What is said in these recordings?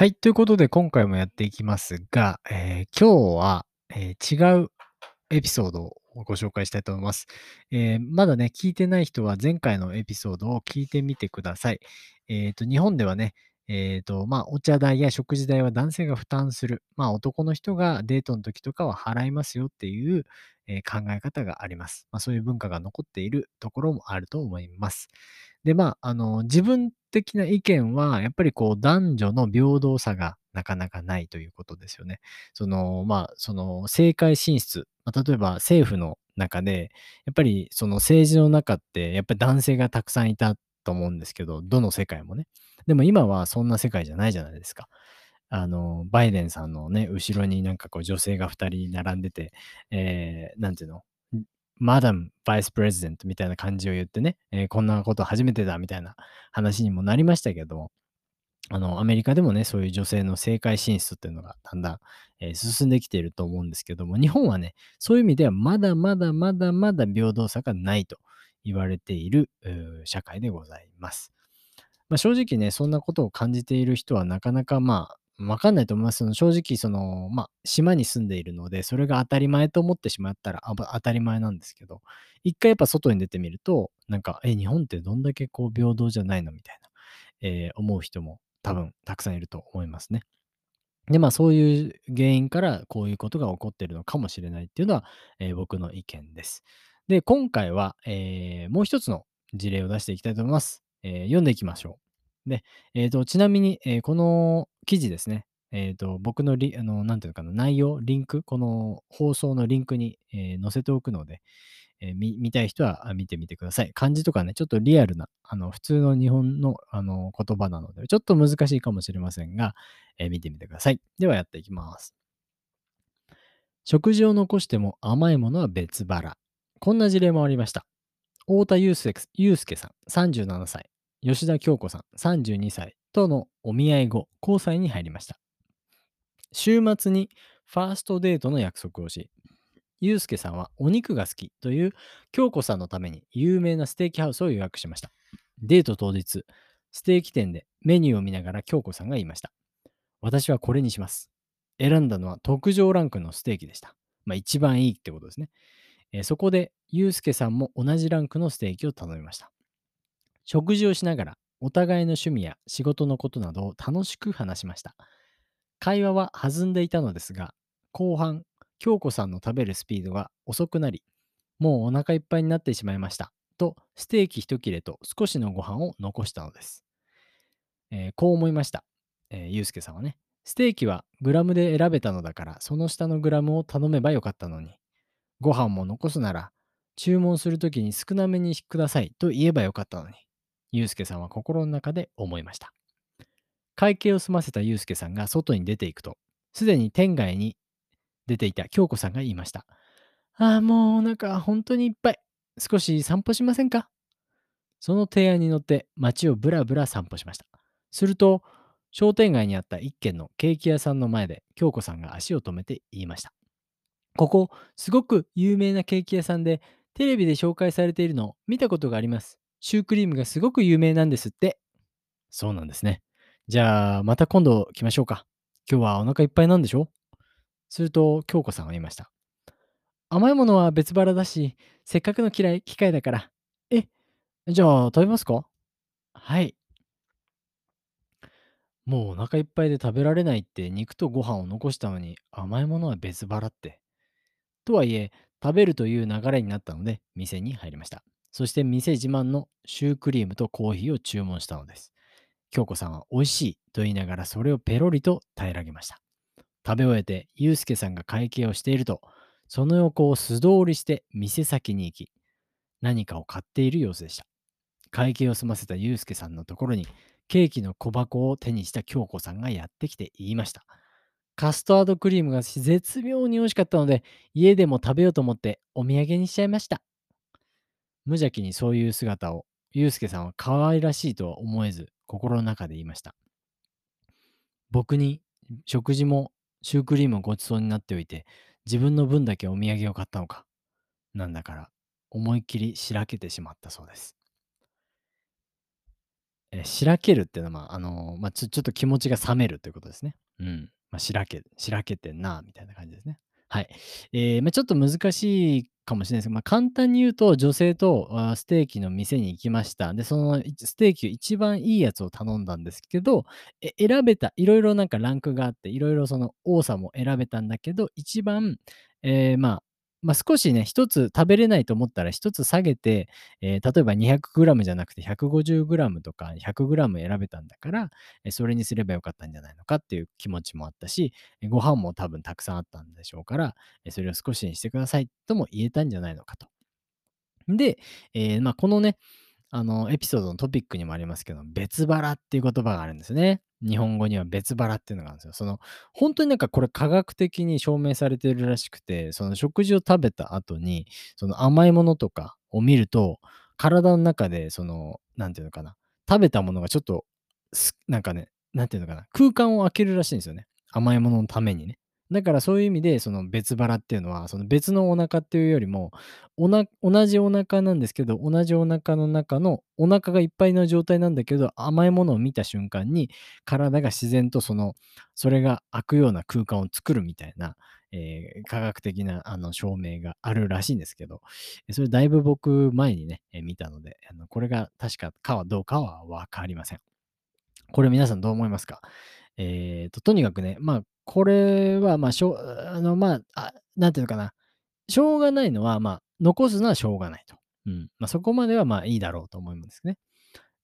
はい。ということで、今回もやっていきますが、えー今日は、えー違うエピソードをご紹介したいと思います。えーまだね、聞いてない人は前回のエピソードを聞いてみてください。えっと、日本ではね、えっと、まあ、お茶代や食事代は男性が負担する。まあ、男の人がデートの時とかは払いますよっていう、え考え方があります。まあ、そういう文化が残っているところもあると思います。で、まあ、あの、自分的な意見は、やっぱりこう、男女の平等さがなかなかないということですよね。その、まあ、その、政界進出、まあ、例えば政府の中で、やっぱりその政治の中って、やっぱり男性がたくさんいたと思うんですけど、どの世界もね。でも今はそんな世界じゃないじゃないですか。あの、バイデンさんのね、後ろになんかこう女性が2人並んでて、えー、なんていうの？マダム、バイスプレジデントみたいな感じを言ってね、えーこんなこと初めてだみたいな話にもなりましたけども、あの、アメリカでもね、そういう女性の政界進出っていうのがだんだん、えー進んできていると思うんですけども、日本はね、そういう意味ではまだまだまだまだ平等さがないと言われている社会でございます。まあ、正直ね、そんなことを感じている人はなかなかまあ、わかんないと思います。その正直、その、まあ、島に住んでいるので、それが当たり前と思ってしまったら当たり前なんですけど、一回やっぱ外に出てみると、なんか、え、日本ってどんだけこう平等じゃないのみたいな、えー思う人も多分たくさんいると思いますね。で、まあそういう原因からこういうことが起こっているのかもしれないっていうのは、えー僕の意見です。で、今回は、えーもう一つの事例を出していきたいと思います。えー読んでいきましょう。で、えーと、ちなみに、えーこの記事ですね、えーと、僕のリ、あの、なんていうのかな、内容、リンク、この放送のリンクに、えー載せておくので、え見見たい人は見てみてください。漢字とかね、ちょっとリアルな、あの、普通の日本の、あの、言葉なので、ちょっと難しいかもしれませんが、え見てみてください。ではやっていきます。食事を残しても甘いものは別腹。こんな事例もありました。太田祐介さん、37歳。吉田京子さん、32歳とのお見合い後、交際に入りました。週末にファーストデートの約束をし、祐介さんはお肉が好きという京子さんのために有名なステーキハウスを予約しました。デート当日、ステーキ店でメニューを見ながら京子さんが言いました。私はこれにします。選んだのは特上ランクのステーキでした。まあ一番いいってことですね。えーそこで、祐介さんも同じランクのステーキを頼みました。食事をしながら、お互いの趣味や仕事のことなどを楽しく話しました。会話は弾んでいたのですが、後半、京子さんの食べるスピードが遅くなり、もうお腹いっぱいになってしまいました。と、ステーキ一切れと少しのご飯を残したのです。えーこう思いました。えー、ゆうすけさんはね。ステーキはグラムで選べたのだから、その下のグラムを頼めばよかったのに。ご飯も残すなら、注文するときに少なめにくださいと言えばよかったのに。ゆうすけさんは心の中で思いました。会計を済ませたゆうすけさんが外に出ていくと、すでに天外に出ていた京子さんが言いました。ああ、もうお腹本当にいっぱい。少し散歩しませんか？その提案に乗って街をぶらぶら散歩しました。すると、商店街にあった一軒のケーキ屋さんの前で京子さんが足を止めて言いました。ここ、すごく有名なケーキ屋さんで、テレビで紹介されているのを見たことがあります。シュークリームがすごく有名なんですって。そうなんですね。じゃあ、また今度来ましょうか。今日はお腹いっぱいなんでしょ？すると、京子さんは言いました。甘いものは別腹だし、せっかくの嫌い機会だから。え、じゃあ食べますか？はい。もうお腹いっぱいで食べられないって肉とご飯を残したのに甘いものは別腹って。とはいえ、食べるという流れになったので店に入りました。そして店自慢のシュークリームとコーヒーを注文したのです。京子さんは美味しいと言いながらそれをペロリと平らげました。食べ終えて、ゆうすけさんが会計をしていると、その横を素通りして店先に行き、何かを買っている様子でした。会計を済ませたゆうすけさんのところに、ケーキの小箱を手にした京子さんがやってきて言いました。カスタードクリームが絶妙に美味しかったので、家でも食べようと思ってお土産にしちゃいました。無邪気にそういう姿を、ゆうすけさんは可愛らしいとは思えず、心の中で言いました。僕に食事もシュークリームをごちそうになっておいて、自分の分だけお土産を買ったのか。なんだから、思いっきりしらけてしまったそうです。えしらけるっていうのは、まあ、あのまあ、ちょ、ちょっと気持ちが冷めるということですね。うん。まあ、しらけ、しらけてんな、みたいな感じですね。はい。えーまあ、ちょっと難しいかもしれないですけど、まあ、簡単に言うと、女性とあステーキの店に行きました。で、そのステーキ一番いいやつを頼んだんですけど、え選べた、いろいろなんかランクがあって、いろいろその多さも選べたんだけど、一番、えーまあ、まあ、少しね、一つ食べれないと思ったら一つ下げて、えー例えば 200g じゃなくて 150g とか 100g 選べたんだから、それにすればよかったんじゃないのかっていう気持ちもあったし、ご飯も多分たくさんあったんでしょうから、それを少しにしてくださいとも言えたんじゃないのかと。で、えーまあ、このね、あの、エピソードのトピックにもありますけど、別腹っていう言葉があるんですね。日本語には別腹っていうのがあるんですよ。その、本当になんかこれ科学的に証明されてるらしくて、その食事を食べた後に、その甘いものとかを見ると、体の中で、その、なんていうのかな、食べたものがちょっと、なんかね、なんていうのかな、空間を空けるらしいんですよね。甘いもののためにね。だからそういう意味で、その別腹っていうのは、その別のお腹っていうよりも、同じお腹なんですけど、同じお腹の中のお腹がいっぱいの状態なんだけど、甘いものを見た瞬間に、体が自然とその、それが空くような空間を作るみたいな、えー科学的なあの証明があるらしいんですけど、それだいぶ僕前にね、え見たので、あのこれが確かかはどうかはわかりません。これ皆さんどう思いますか？えーと、とにかくね、まあ、これは、まあ、しょ、あの、まあ、あなんていうのかな。しょうがないのは、まあ、残すのはしょうがないと。うん。まあ、そこまでは、まあ、いいだろうと思いますね。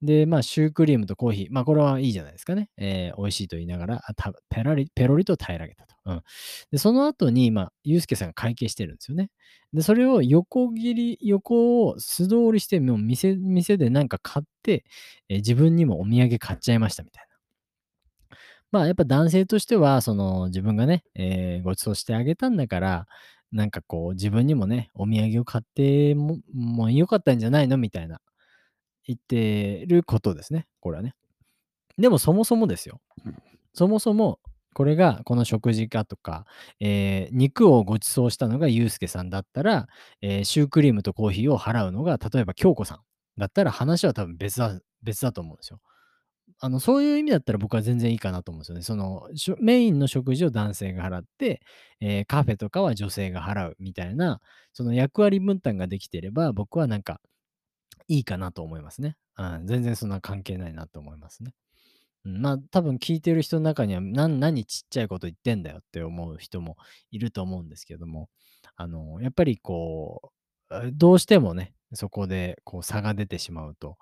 で、まあ、シュークリームとコーヒー。まあ、これはいいじゃないですかね。えー美味しいと言いながら、たペラリ、ペロリと平らげたと。うん。で、その後に、まあ、ユうスケさんが会計してるんですよね。で、それを横切り、横を素通りして、もう店、店でなんか買って、えー自分にもお土産買っちゃいましたみたいな。まあ、やっぱ男性としては、その、自分がね、えーご馳走してあげたんだから、なんかこう、自分にもね、お土産を買っても、もう良かったんじゃないの？みたいな、言ってることですね。これはね。でもそもそもですよ。そもそも、これが、この食事かとか、えー肉をご馳走したのがユうスケさんだったら、えーシュークリームとコーヒーを払うのが、例えば京子さんだったら話は多分別だ、別だと思うんですよ。あの、そういう意味だったら僕は全然いいかなと思うんですよね。その、メインの食事を男性が払って、えーカフェとかは女性が払うみたいな、その役割分担ができてれば、僕はなんかいいかなと思いますね。うん、全然そんな関係ないなと思いますね。うん、まあ、多分聞いてる人の中には、なん何ちっちゃいこと言ってんだよって思う人もいると思うんですけども、あの、やっぱりこう、どうしてもね、そこでこう差が出てしまうと、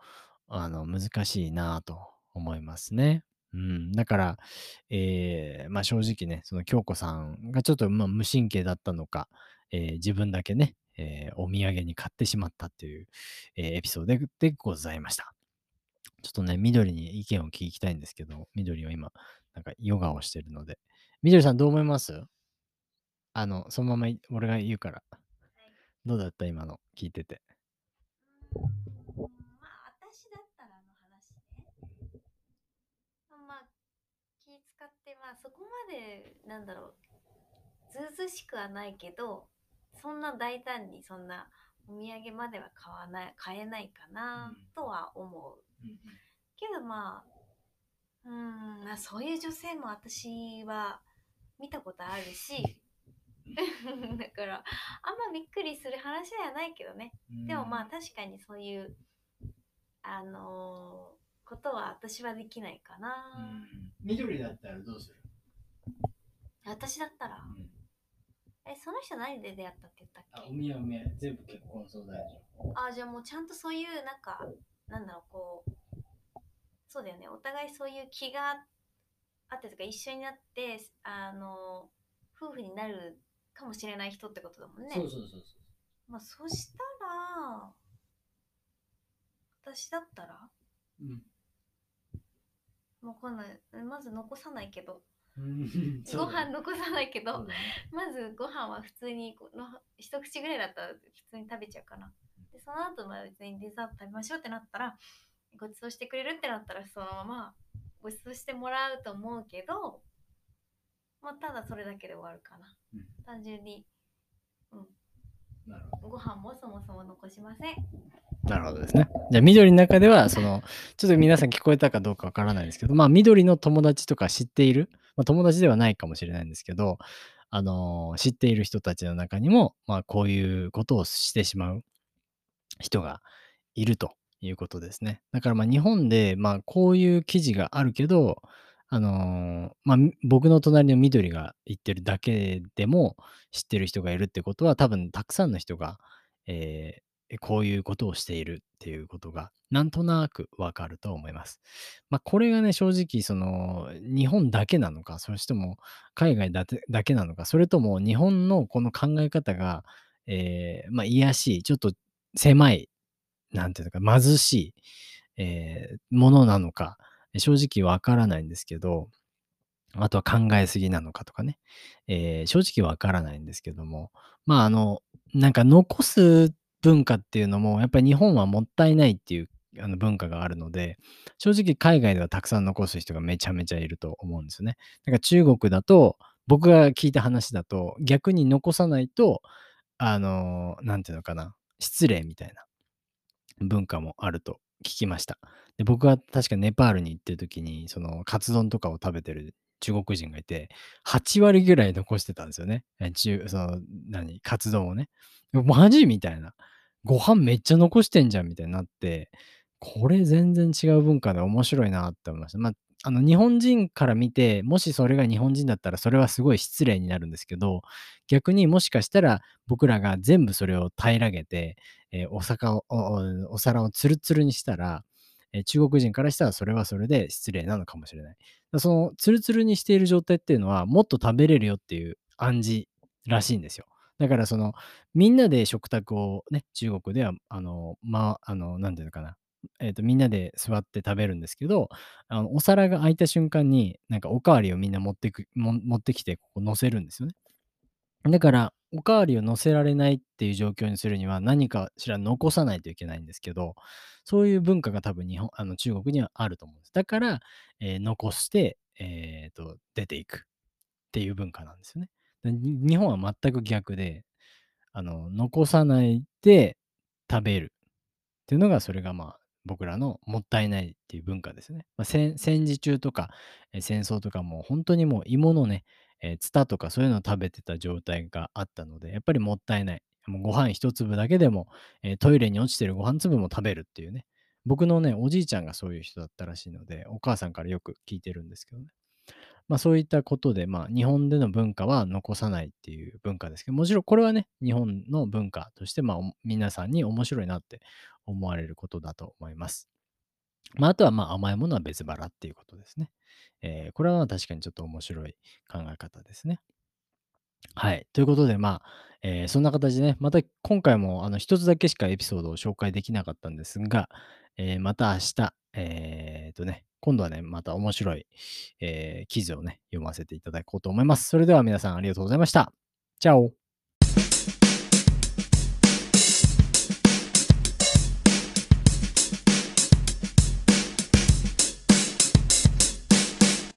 あの、難しいなと思いますね。うん、だから、えーまあ正直ね、その京子さんがちょっとまあ無神経だったのか、えー自分だけね、えーお土産に買ってしまったっていう、えーエピソードででございました。ちょっとね、緑に意見を聞きたいんですけど、緑は今、なんかヨガをしてるので。緑さんどう思います？あの、そのままい俺が言うから。どうだった？今の聞いてて。うんまあ私だったらあの話ねまあ気使ってまあそこまでなんだろう。ずうずうしくはないけどそんな大胆にそんなお土産までは買わない買えないかなうん。とは思う。けどまあうーんまあそういう女性も私は見たことあるし だからあんまびっくりする話ではないけどね。でもまあ確かにそういうあのーことは私はできないかな、緑だったらどうする？私だったら？えその人何で出会ったって言ったっけ？おみやおみや、全部結婚相談所。あじゃあもうちゃんとそういうなんかなんだろうこうそうだよね。お互いそういう気があってとか一緒になってあの夫婦になるかもしれない人ってことだもんね。そうそうそうそう。まあそしたら私だったら？うんわかんない。まず残さないけど。うん。ご飯残さないけど、まずご飯は普通にこの一口ぐらいだったら普通に食べちゃうかな。でその後まあ別にデザート食べましょうってなったらご馳走してくれるってなったらそのままご馳走してもらうと思うけど、まあ、ただそれだけで終わるかな。うん。単純に。なるほど。ご飯もそもそも残しません。なるほどですね。じゃあ、緑の中では、その、ちょっと皆さん聞こえたかどうかわからないですけど、まあ、緑の友達とか知っている、まあ、友達ではないかもしれないんですけど、あのー知っている人たちの中にも、まあ、こういうことをしてしまう人がいるということですね。だからまあ日本でまあこういう記事があるけど、あのーまあ僕の隣の緑が言ってるだけでも知ってる人がいるってことは多分たくさんの人が、えーこういうことをしているっていうことがなんとなくわかると思います。まあこれがね正直その日本だけなのかそしても海外だけなのかそれとも日本のこの考え方が、えーまあ癒しいちょっと狭いなんていうのか、貧しい、えーものなのか、正直わからないんですけど、あとは考えすぎなのかとかね、えー正直わからないんですけども、まあ、あの、なんか残す文化っていうのも、やっぱり日本はもったいないっていうあの文化があるので、正直海外ではたくさん残す人がめちゃめちゃいると思うんですよね。だから中国だと、僕が聞いた話だと、逆に残さないと、あの、なんていうのかな、失礼みたいな。文化もあると聞きました。で、僕は確かネパールに行ってる時に、そのカツ丼とかを食べてる中国人がいて、8割ぐらい残してたんですよね。中その、何、カツ丼をね。マジ？みたいな。ご飯めっちゃ残してんじゃんみたいになって、これ全然違う文化で面白いなって思いました。まあ、あの日本人から見て、もしそれが日本人だったらそれはすごい失礼になるんですけど、逆にもしかしたら僕らが全部それを平らげて、えーお皿をお皿をツルツルにしたら、え中国人からしたらそれはそれで失礼なのかもしれない。そのツルツルにしている状態っていうのはもっと食べれるよっていう暗示らしいんですよ。だからそのみんなで食卓をね、中国ではあの、まあ、の、なんていうのかな。えっ、と、みんなで座って食べるんですけど、あのお皿が空いた瞬間に、なんかおかわりをみんな持ってく、持ってきて、ここ乗せるんですよね。だから、おかわりを乗せられないっていう状況にするには、何かしら残さないといけないんですけど、そういう文化が多分日本、あの中国にはあると思うんです。だから、えー残して、えーと、出ていくっていう文化なんですよね。日本は全く逆で、あの、残さないで食べるっていうのが、それがまあ、僕らのもったいないっていう文化ですね。まあ、戦戦時中とか、戦争とかも本当にもう芋のね、ツタとかそういうのを食べてた状態があったので、やっぱりもったいない。もうご飯一粒だけでも、トイレに落ちてるご飯粒も食べるっていうね。僕のね、おじいちゃんがそういう人だったらしいので、お母さんからよく聞いてるんですけどね。まあそういったことで、まあ日本での文化は残さないっていう文化ですけど、もちろんこれはね、日本の文化として、まあ皆さんに面白いなって思われることだと思います。まああとはまあ甘いものは別腹っていうことですね。えーこれは確かにちょっと面白い考え方ですね。はい。ということで、まあ、えーそんな形でね、また今回もあの一つだけしかエピソードを紹介できなかったんですが、えーまた明日、えーとね、今度はね、また面白い、えー記事をね、読ませていただこうと思います。それでは皆さんありがとうございました。チャオ